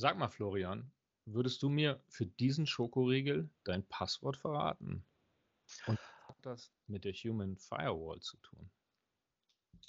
Sag mal, Florian, würdest du mir für diesen Schokoriegel dein Passwort verraten? Und was hat das mit der Human Firewall zu tun?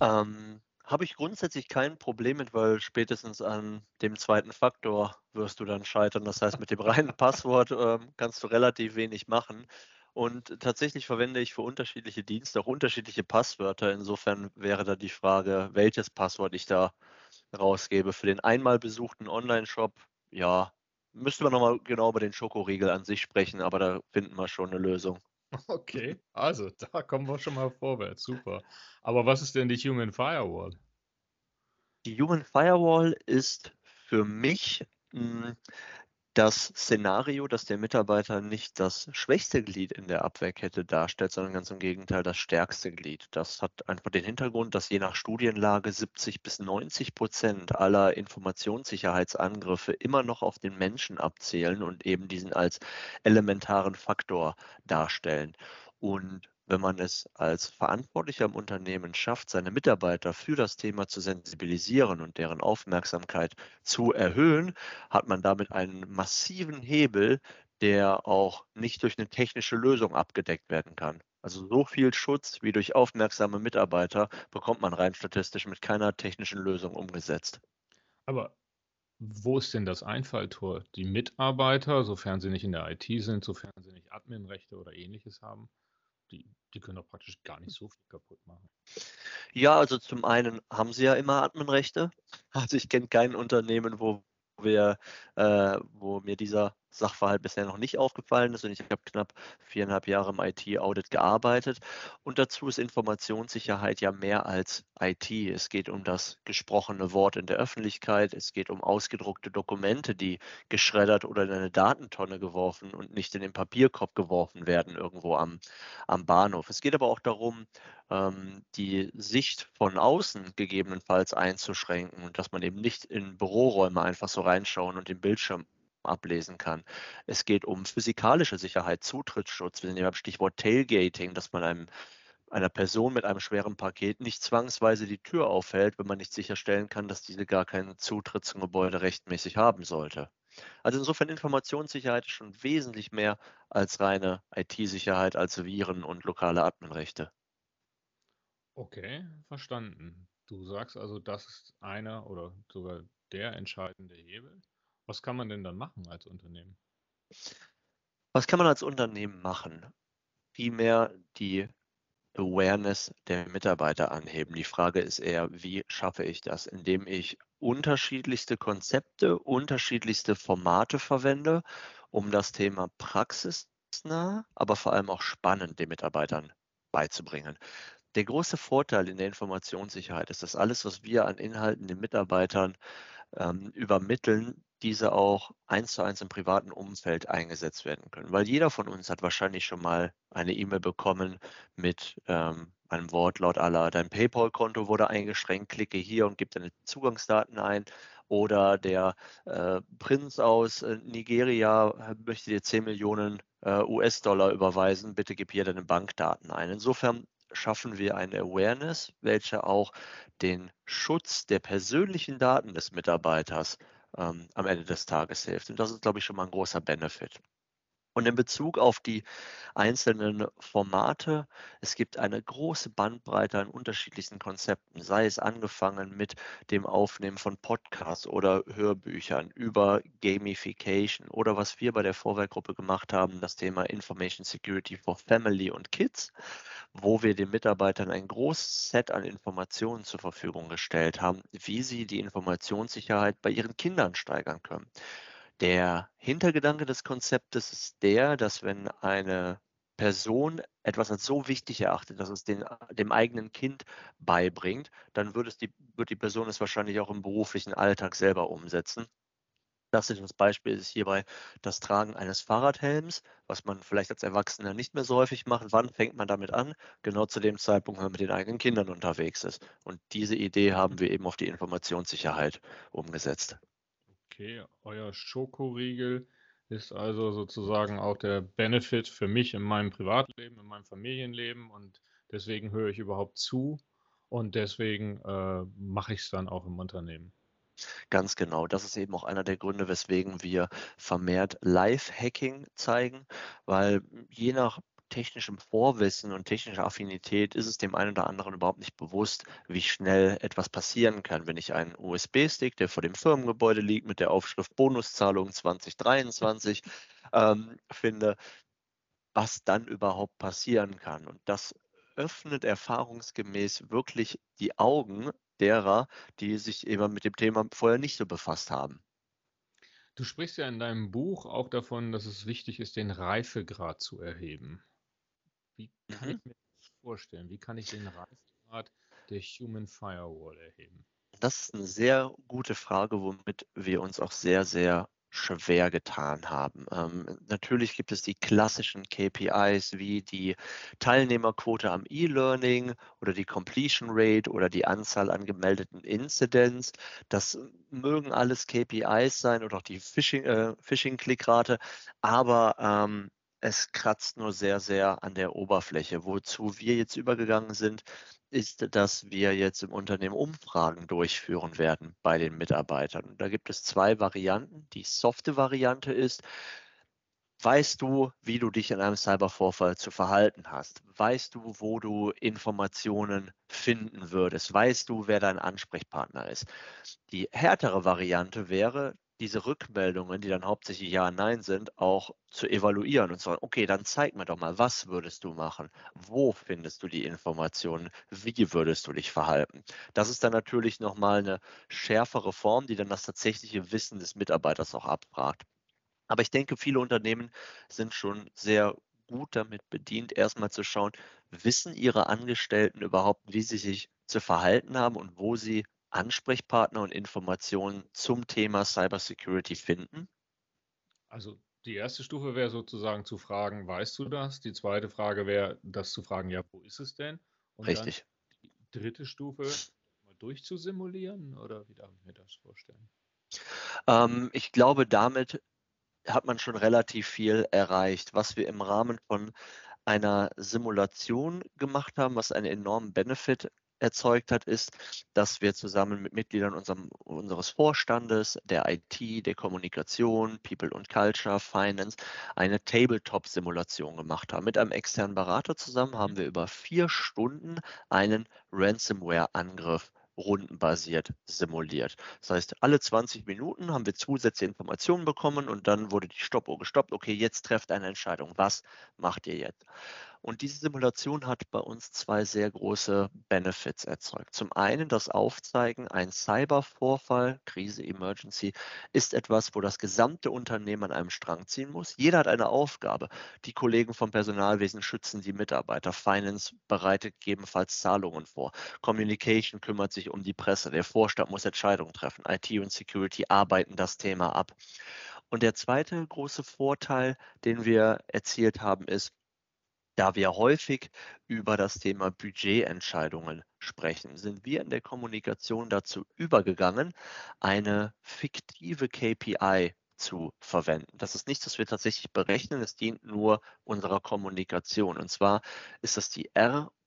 Ähm, habe ich grundsätzlich kein Problem mit, weil spätestens an dem zweiten Faktor wirst du dann scheitern. Das heißt, mit dem reinen Passwort ähm, kannst du relativ wenig machen. Und tatsächlich verwende ich für unterschiedliche Dienste auch unterschiedliche Passwörter. Insofern wäre da die Frage, welches Passwort ich da rausgebe. Für den einmal besuchten Online-Shop, ja, müsste man nochmal genau über den Schokoriegel an sich sprechen, aber da finden wir schon eine Lösung. Okay, also da kommen wir schon mal vorwärts. Super. Aber was ist denn die Human Firewall? Die Human Firewall ist für mich hm, das Szenario, dass der Mitarbeiter nicht das schwächste Glied in der Abwehrkette darstellt, sondern ganz im Gegenteil das stärkste Glied. Das hat einfach den Hintergrund, dass je nach Studienlage 70 bis 90 Prozent aller Informationssicherheitsangriffe immer noch auf den Menschen abzählen und eben diesen als elementaren Faktor darstellen. Und wenn man es als Verantwortlicher im Unternehmen schafft, seine Mitarbeiter für das Thema zu sensibilisieren und deren Aufmerksamkeit zu erhöhen, hat man damit einen massiven Hebel, der auch nicht durch eine technische Lösung abgedeckt werden kann. Also so viel Schutz wie durch aufmerksame Mitarbeiter bekommt man rein statistisch mit keiner technischen Lösung umgesetzt. Aber wo ist denn das Einfalltor? Die Mitarbeiter, sofern sie nicht in der IT sind, sofern sie nicht Adminrechte oder ähnliches haben, die, die können doch praktisch gar nicht so viel kaputt machen. Ja, also zum einen haben sie ja immer Adminrechte. Also ich kenne kein Unternehmen, wo wir, äh, wo mir dieser Sachverhalt bisher noch nicht aufgefallen ist und ich habe knapp viereinhalb Jahre im IT-Audit gearbeitet. Und dazu ist Informationssicherheit ja mehr als IT. Es geht um das gesprochene Wort in der Öffentlichkeit, es geht um ausgedruckte Dokumente, die geschreddert oder in eine Datentonne geworfen und nicht in den Papierkorb geworfen werden irgendwo am, am Bahnhof. Es geht aber auch darum, ähm, die Sicht von außen gegebenenfalls einzuschränken und dass man eben nicht in Büroräume einfach so reinschauen und den Bildschirm ablesen kann. Es geht um physikalische Sicherheit, Zutrittsschutz. Wir sind ja beim Stichwort Tailgating, dass man einem einer Person mit einem schweren Paket nicht zwangsweise die Tür aufhält, wenn man nicht sicherstellen kann, dass diese gar keinen Zutritt zum Gebäude rechtmäßig haben sollte. Also insofern Informationssicherheit ist schon wesentlich mehr als reine IT-Sicherheit, als Viren und lokale Adminrechte. Okay, verstanden. Du sagst also, das ist einer oder sogar der entscheidende Hebel. Was kann man denn dann machen als Unternehmen? Was kann man als Unternehmen machen? Primär die Awareness der Mitarbeiter anheben. Die Frage ist eher, wie schaffe ich das? Indem ich unterschiedlichste Konzepte, unterschiedlichste Formate verwende, um das Thema praxisnah, aber vor allem auch spannend den Mitarbeitern beizubringen. Der große Vorteil in der Informationssicherheit ist, dass alles, was wir an Inhalten den Mitarbeitern ähm, übermitteln, diese auch eins zu eins im privaten Umfeld eingesetzt werden können. Weil jeder von uns hat wahrscheinlich schon mal eine E-Mail bekommen mit ähm, einem Wortlaut aller, dein PayPal-Konto wurde eingeschränkt, klicke hier und gib deine Zugangsdaten ein. Oder der äh, Prinz aus äh, Nigeria äh, möchte dir 10 Millionen äh, US-Dollar überweisen, bitte gib hier deine Bankdaten ein. Insofern schaffen wir eine Awareness, welche auch den Schutz der persönlichen Daten des Mitarbeiters ähm, am Ende des Tages hilft. Und das ist, glaube ich, schon mal ein großer Benefit. Und in Bezug auf die einzelnen Formate, es gibt eine große Bandbreite an unterschiedlichsten Konzepten, sei es angefangen mit dem Aufnehmen von Podcasts oder Hörbüchern über Gamification oder was wir bei der Vorwerkgruppe gemacht haben, das Thema Information Security for Family und Kids, wo wir den Mitarbeitern ein großes Set an Informationen zur Verfügung gestellt haben, wie sie die Informationssicherheit bei ihren Kindern steigern können. Der Hintergedanke des Konzeptes ist der, dass wenn eine Person etwas als so wichtig erachtet, dass es den, dem eigenen Kind beibringt, dann wird, es die, wird die Person es wahrscheinlich auch im beruflichen Alltag selber umsetzen. Klassisches Beispiel ist hierbei das Tragen eines Fahrradhelms, was man vielleicht als Erwachsener nicht mehr so häufig macht. Wann fängt man damit an? Genau zu dem Zeitpunkt, wenn man mit den eigenen Kindern unterwegs ist. Und diese Idee haben wir eben auf die Informationssicherheit umgesetzt. Okay, euer Schokoriegel ist also sozusagen auch der Benefit für mich in meinem Privatleben, in meinem Familienleben und deswegen höre ich überhaupt zu und deswegen äh, mache ich es dann auch im Unternehmen. Ganz genau. Das ist eben auch einer der Gründe, weswegen wir vermehrt Live-Hacking zeigen, weil je nach technischem Vorwissen und technischer Affinität ist es dem einen oder anderen überhaupt nicht bewusst, wie schnell etwas passieren kann, wenn ich einen USB-Stick, der vor dem Firmengebäude liegt, mit der Aufschrift Bonuszahlung 2023 ähm, finde, was dann überhaupt passieren kann. Und das öffnet erfahrungsgemäß wirklich die Augen derer, die sich eben mit dem Thema vorher nicht so befasst haben. Du sprichst ja in deinem Buch auch davon, dass es wichtig ist, den Reifegrad zu erheben. Wie kann mhm. ich mir das vorstellen? Wie kann ich den Reifegrad der Human Firewall erheben? Das ist eine sehr gute Frage, womit wir uns auch sehr, sehr schwer getan haben. Ähm, natürlich gibt es die klassischen KPIs wie die Teilnehmerquote am E-Learning oder die Completion Rate oder die Anzahl an gemeldeten Incidents. Das mögen alles KPIs sein oder auch die Phishing-Klickrate, äh, aber ähm, es kratzt nur sehr, sehr an der Oberfläche. Wozu wir jetzt übergegangen sind, ist, dass wir jetzt im Unternehmen Umfragen durchführen werden bei den Mitarbeitern. Und da gibt es zwei Varianten. Die softe Variante ist, weißt du, wie du dich in einem Cybervorfall zu verhalten hast? Weißt du, wo du Informationen finden würdest? Weißt du, wer dein Ansprechpartner ist? Die härtere Variante wäre, diese Rückmeldungen, die dann hauptsächlich Ja, Nein sind, auch zu evaluieren und zu sagen, okay, dann zeig mir doch mal, was würdest du machen? Wo findest du die Informationen? Wie würdest du dich verhalten? Das ist dann natürlich nochmal eine schärfere Form, die dann das tatsächliche Wissen des Mitarbeiters auch abfragt. Aber ich denke, viele Unternehmen sind schon sehr gut damit bedient, erstmal zu schauen, wissen ihre Angestellten überhaupt, wie sie sich zu verhalten haben und wo sie Ansprechpartner und Informationen zum Thema Cybersecurity finden? Also die erste Stufe wäre sozusagen zu fragen, weißt du das? Die zweite Frage wäre, das zu fragen, ja, wo ist es denn? Und Richtig. die dritte Stufe mal durchzusimulieren oder wie darf ich mir das vorstellen? Ähm, ich glaube, damit hat man schon relativ viel erreicht. Was wir im Rahmen von einer Simulation gemacht haben, was einen enormen Benefit erzeugt hat, ist, dass wir zusammen mit Mitgliedern unserem, unseres Vorstandes, der IT, der Kommunikation, People und Culture, Finance eine Tabletop-Simulation gemacht haben. Mit einem externen Berater zusammen haben wir über vier Stunden einen Ransomware-Angriff rundenbasiert simuliert. Das heißt, alle 20 Minuten haben wir zusätzliche Informationen bekommen und dann wurde die Stoppuhr gestoppt. Okay, jetzt trefft eine Entscheidung. Was macht ihr jetzt? Und diese Simulation hat bei uns zwei sehr große Benefits erzeugt. Zum einen das Aufzeigen, ein Cybervorfall, Krise, Emergency, ist etwas, wo das gesamte Unternehmen an einem Strang ziehen muss. Jeder hat eine Aufgabe. Die Kollegen vom Personalwesen schützen die Mitarbeiter. Finance bereitet gegebenenfalls Zahlungen vor. Communication kümmert sich um die Presse. Der Vorstand muss Entscheidungen treffen. IT und Security arbeiten das Thema ab. Und der zweite große Vorteil, den wir erzielt haben, ist, da wir häufig über das Thema Budgetentscheidungen sprechen, sind wir in der Kommunikation dazu übergegangen, eine fiktive KPI zu verwenden. Das ist nichts, was wir tatsächlich berechnen, es dient nur unserer Kommunikation. Und zwar ist das die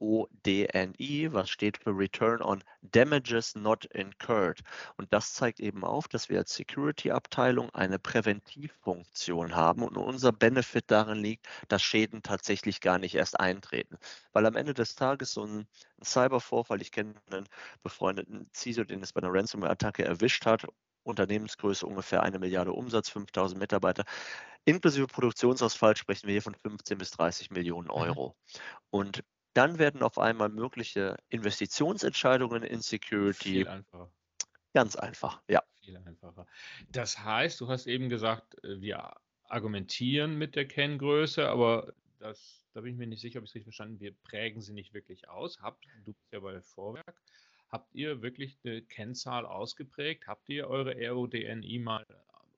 RODNI, was steht für Return on Damages Not Incurred. Und das zeigt eben auf, dass wir als Security-Abteilung eine Präventivfunktion haben und unser Benefit darin liegt, dass Schäden tatsächlich gar nicht erst eintreten. Weil am Ende des Tages so ein Cybervorfall, ich kenne einen befreundeten CISO, den es bei einer Ransomware-Attacke erwischt hat Unternehmensgröße ungefähr eine Milliarde Umsatz, 5000 Mitarbeiter. Inklusive Produktionsausfall sprechen wir hier von 15 bis 30 Millionen mhm. Euro. Und dann werden auf einmal mögliche Investitionsentscheidungen in Security Viel einfacher. Ganz einfach, ja. Viel einfacher. Das heißt, du hast eben gesagt, äh, wir argumentieren mit der Kenngröße, aber das, da bin ich mir nicht sicher, ob ich es richtig verstanden Wir prägen sie nicht wirklich aus. Habt, du bist ja bei Vorwerk. Habt ihr wirklich eine Kennzahl ausgeprägt? Habt ihr eure RODNI mal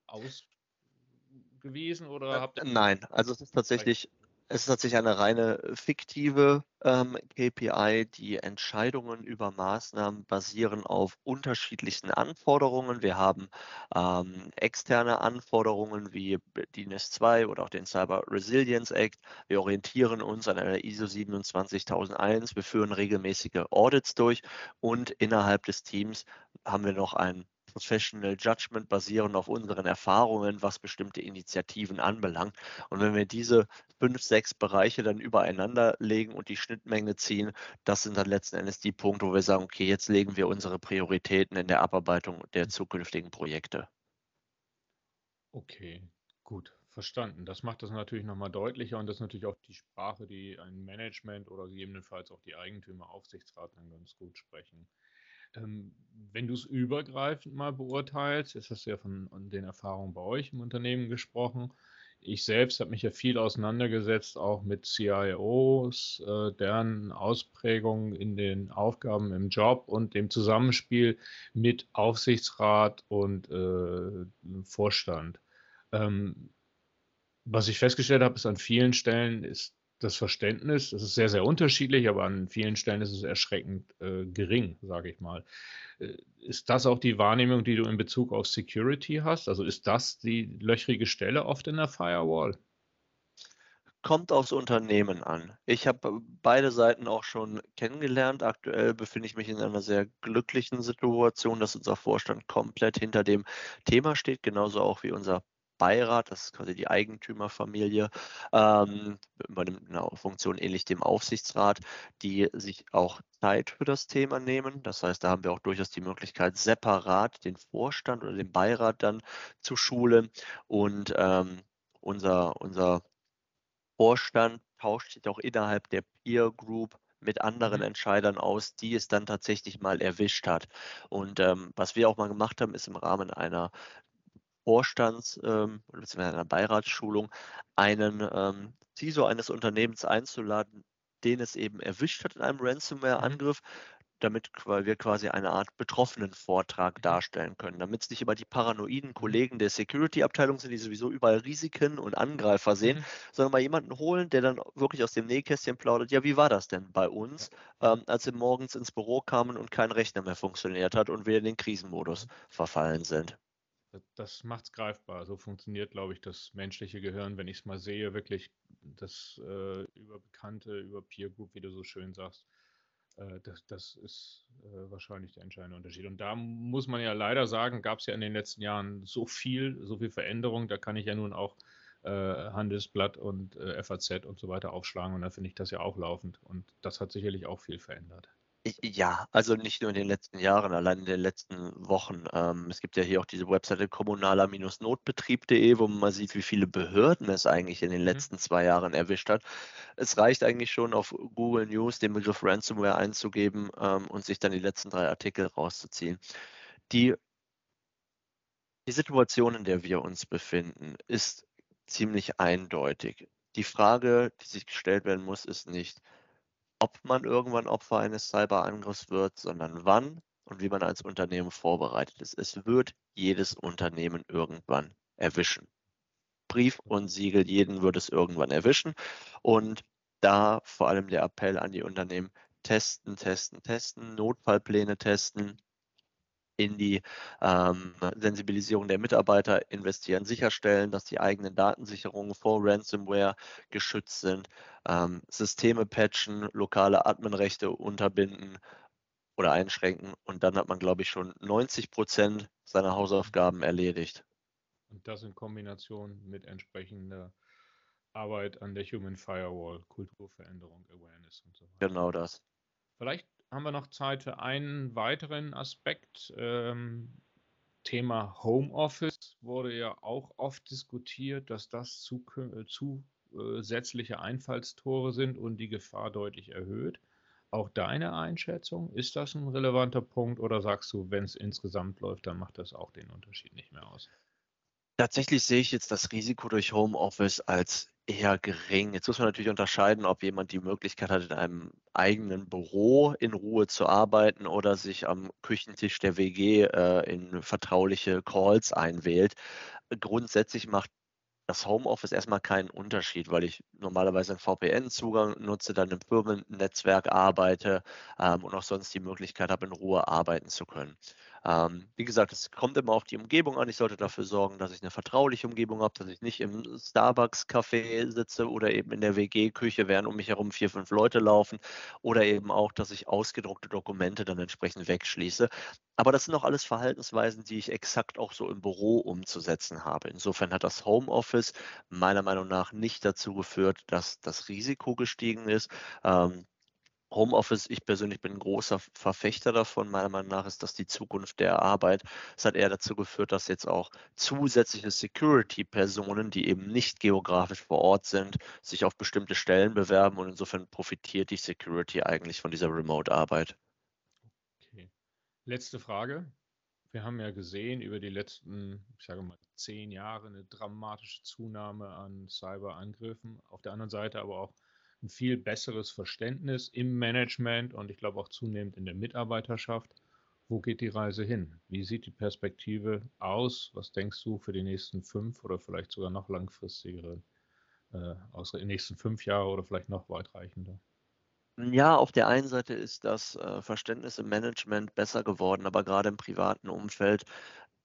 ausgewiesen oder äh, habt ihr Nein, also es ist tatsächlich es ist tatsächlich eine reine fiktive ähm, KPI. Die Entscheidungen über Maßnahmen basieren auf unterschiedlichen Anforderungen. Wir haben ähm, externe Anforderungen wie die NIS 2 oder auch den Cyber Resilience Act. Wir orientieren uns an einer ISO 27001. Wir führen regelmäßige Audits durch und innerhalb des Teams haben wir noch ein Professional Judgment basierend auf unseren Erfahrungen, was bestimmte Initiativen anbelangt. Und wenn wir diese fünf, sechs Bereiche dann übereinander legen und die Schnittmenge ziehen, das sind dann letzten Endes die Punkte, wo wir sagen, okay, jetzt legen wir unsere Prioritäten in der Abarbeitung der zukünftigen Projekte. Okay, gut, verstanden. Das macht das natürlich nochmal deutlicher und das ist natürlich auch die Sprache, die ein Management oder gegebenenfalls auch die Eigentümer, Aufsichtsrat dann ganz gut sprechen. Ähm, wenn du es übergreifend mal beurteilst, jetzt hast du ja von den Erfahrungen bei euch im Unternehmen gesprochen. Ich selbst habe mich ja viel auseinandergesetzt, auch mit CIOs, äh, deren Ausprägungen in den Aufgaben im Job und dem Zusammenspiel mit Aufsichtsrat und äh, Vorstand. Ähm, was ich festgestellt habe, ist an vielen Stellen ist das Verständnis, das ist sehr, sehr unterschiedlich, aber an vielen Stellen ist es erschreckend äh, gering, sage ich mal. Äh, ist das auch die Wahrnehmung, die du in Bezug auf Security hast? Also ist das die löchrige Stelle oft in der Firewall? Kommt aufs Unternehmen an. Ich habe beide Seiten auch schon kennengelernt. Aktuell befinde ich mich in einer sehr glücklichen Situation, dass unser Vorstand komplett hinter dem Thema steht, genauso auch wie unser Beirat, das ist quasi die Eigentümerfamilie, ähm, übernimmt eine Funktion ähnlich dem Aufsichtsrat, die sich auch Zeit für das Thema nehmen. Das heißt, da haben wir auch durchaus die Möglichkeit, separat den Vorstand oder den Beirat dann zu schulen. Und ähm, unser, unser Vorstand tauscht sich auch innerhalb der Peer Group mit anderen mhm. Entscheidern aus, die es dann tatsächlich mal erwischt hat. Und ähm, was wir auch mal gemacht haben, ist im Rahmen einer Vorstands- ähm, beziehungsweise einer Beiratsschulung einen ähm, CISO eines Unternehmens einzuladen, den es eben erwischt hat in einem mhm. Ransomware-Angriff, damit wir quasi eine Art betroffenen Vortrag mhm. darstellen können, damit es nicht immer die paranoiden Kollegen der Security-Abteilung sind, die sowieso überall Risiken und Angreifer sehen, mhm. sondern mal jemanden holen, der dann wirklich aus dem Nähkästchen plaudert, ja, wie war das denn bei uns, ähm, als wir morgens ins Büro kamen und kein Rechner mehr funktioniert hat und wir in den Krisenmodus verfallen sind. Das macht es greifbar. So funktioniert, glaube ich, das menschliche Gehirn, wenn ich es mal sehe, wirklich das äh, über Bekannte, über Peer Group, wie du so schön sagst. Äh, das, das ist äh, wahrscheinlich der entscheidende Unterschied. Und da muss man ja leider sagen, gab es ja in den letzten Jahren so viel, so viel Veränderung. Da kann ich ja nun auch äh, Handelsblatt und äh, FAZ und so weiter aufschlagen. Und da finde ich das ja auch laufend. Und das hat sicherlich auch viel verändert. Ja, also nicht nur in den letzten Jahren, allein in den letzten Wochen. Ähm, es gibt ja hier auch diese Webseite kommunaler-notbetrieb.de, wo man sieht, wie viele Behörden es eigentlich in den mhm. letzten zwei Jahren erwischt hat. Es reicht eigentlich schon auf Google News den Begriff Ransomware einzugeben ähm, und sich dann die letzten drei Artikel rauszuziehen. Die, die Situation, in der wir uns befinden, ist ziemlich eindeutig. Die Frage, die sich gestellt werden muss, ist nicht, ob man irgendwann Opfer eines Cyberangriffs wird, sondern wann und wie man als Unternehmen vorbereitet ist. Es wird jedes Unternehmen irgendwann erwischen. Brief und Siegel, jeden wird es irgendwann erwischen. Und da vor allem der Appell an die Unternehmen, testen, testen, testen, Notfallpläne testen, in die ähm, Sensibilisierung der Mitarbeiter investieren, sicherstellen, dass die eigenen Datensicherungen vor Ransomware geschützt sind, ähm, Systeme patchen, lokale Adminrechte unterbinden oder einschränken und dann hat man, glaube ich, schon 90 Prozent seiner Hausaufgaben erledigt. Und das in Kombination mit entsprechender Arbeit an der Human Firewall, Kulturveränderung, Awareness und so weiter. Genau das. Vielleicht haben wir noch Zeit für einen weiteren Aspekt. Ähm, Thema Homeoffice wurde ja auch oft diskutiert, dass das zu, äh, zusätzliche Einfallstore sind und die Gefahr deutlich erhöht. Auch deine Einschätzung, ist das ein relevanter Punkt oder sagst du, wenn es insgesamt läuft, dann macht das auch den Unterschied nicht mehr aus? Tatsächlich sehe ich jetzt das Risiko durch Homeoffice als eher gering. Jetzt muss man natürlich unterscheiden, ob jemand die Möglichkeit hat, in einem eigenen Büro in Ruhe zu arbeiten oder sich am Küchentisch der WG äh, in vertrauliche Calls einwählt. Grundsätzlich macht das Homeoffice erstmal keinen Unterschied, weil ich normalerweise einen VPN-Zugang nutze, dann im Firmennetzwerk arbeite ähm, und auch sonst die Möglichkeit habe, in Ruhe arbeiten zu können. Ähm, wie gesagt, es kommt immer auf die Umgebung an. Ich sollte dafür sorgen, dass ich eine vertrauliche Umgebung habe, dass ich nicht im Starbucks-Café sitze oder eben in der WG-Küche, während um mich herum vier, fünf Leute laufen oder eben auch, dass ich ausgedruckte Dokumente dann entsprechend wegschließe. Aber das sind auch alles Verhaltensweisen, die ich exakt auch so im Büro umzusetzen habe. Insofern hat das Homeoffice meiner Meinung nach nicht dazu geführt, dass das Risiko gestiegen ist. Ähm, Homeoffice, ich persönlich bin ein großer Verfechter davon. Meiner Meinung nach ist das die Zukunft der Arbeit. Es hat eher dazu geführt, dass jetzt auch zusätzliche Security-Personen, die eben nicht geografisch vor Ort sind, sich auf bestimmte Stellen bewerben und insofern profitiert die Security eigentlich von dieser Remote-Arbeit. Okay. Letzte Frage. Wir haben ja gesehen über die letzten, ich sage mal, zehn Jahre eine dramatische Zunahme an Cyberangriffen. Auf der anderen Seite aber auch ein viel besseres Verständnis im Management und ich glaube auch zunehmend in der Mitarbeiterschaft. Wo geht die Reise hin? Wie sieht die Perspektive aus? Was denkst du für die nächsten fünf oder vielleicht sogar noch langfristigere, äh, aus den nächsten fünf Jahre oder vielleicht noch weitreichender? Ja, auf der einen Seite ist das äh, Verständnis im Management besser geworden, aber gerade im privaten Umfeld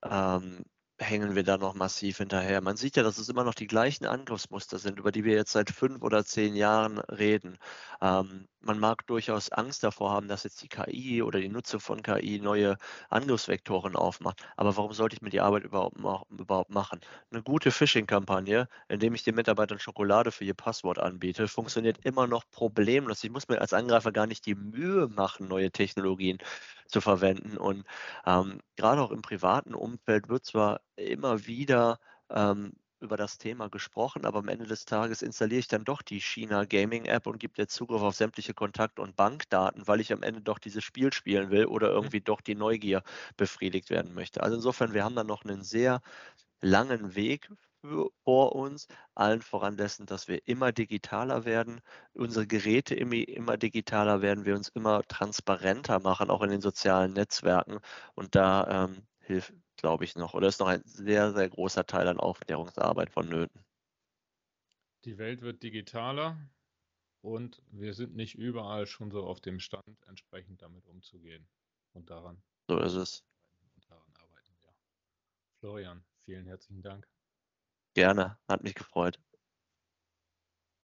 ähm, hängen wir da noch massiv hinterher. Man sieht ja, dass es immer noch die gleichen Angriffsmuster sind, über die wir jetzt seit fünf oder zehn Jahren reden. Ähm, man mag durchaus Angst davor haben, dass jetzt die KI oder die Nutzung von KI neue Angriffsvektoren aufmacht. Aber warum sollte ich mir die Arbeit überhaupt, überhaupt machen? Eine gute Phishing-Kampagne, indem ich den Mitarbeitern Schokolade für ihr Passwort anbiete, funktioniert immer noch problemlos. Ich muss mir als Angreifer gar nicht die Mühe machen, neue Technologien zu verwenden. Und ähm, gerade auch im privaten Umfeld wird zwar immer wieder ähm, über das Thema gesprochen, aber am Ende des Tages installiere ich dann doch die China Gaming App und gebe dir Zugriff auf sämtliche Kontakt- und Bankdaten, weil ich am Ende doch dieses Spiel spielen will oder mhm. irgendwie doch die Neugier befriedigt werden möchte. Also insofern, wir haben dann noch einen sehr langen Weg vor uns, allen voran dessen, dass wir immer digitaler werden, unsere Geräte immer, immer digitaler werden, wir uns immer transparenter machen, auch in den sozialen Netzwerken. Und da ähm, hilft, glaube ich, noch, oder ist noch ein sehr, sehr großer Teil an Aufklärungsarbeit vonnöten. Die Welt wird digitaler und wir sind nicht überall schon so auf dem Stand, entsprechend damit umzugehen. Und daran. So ist es. daran arbeiten wir. Florian, vielen herzlichen Dank. Gerne, hat mich gefreut.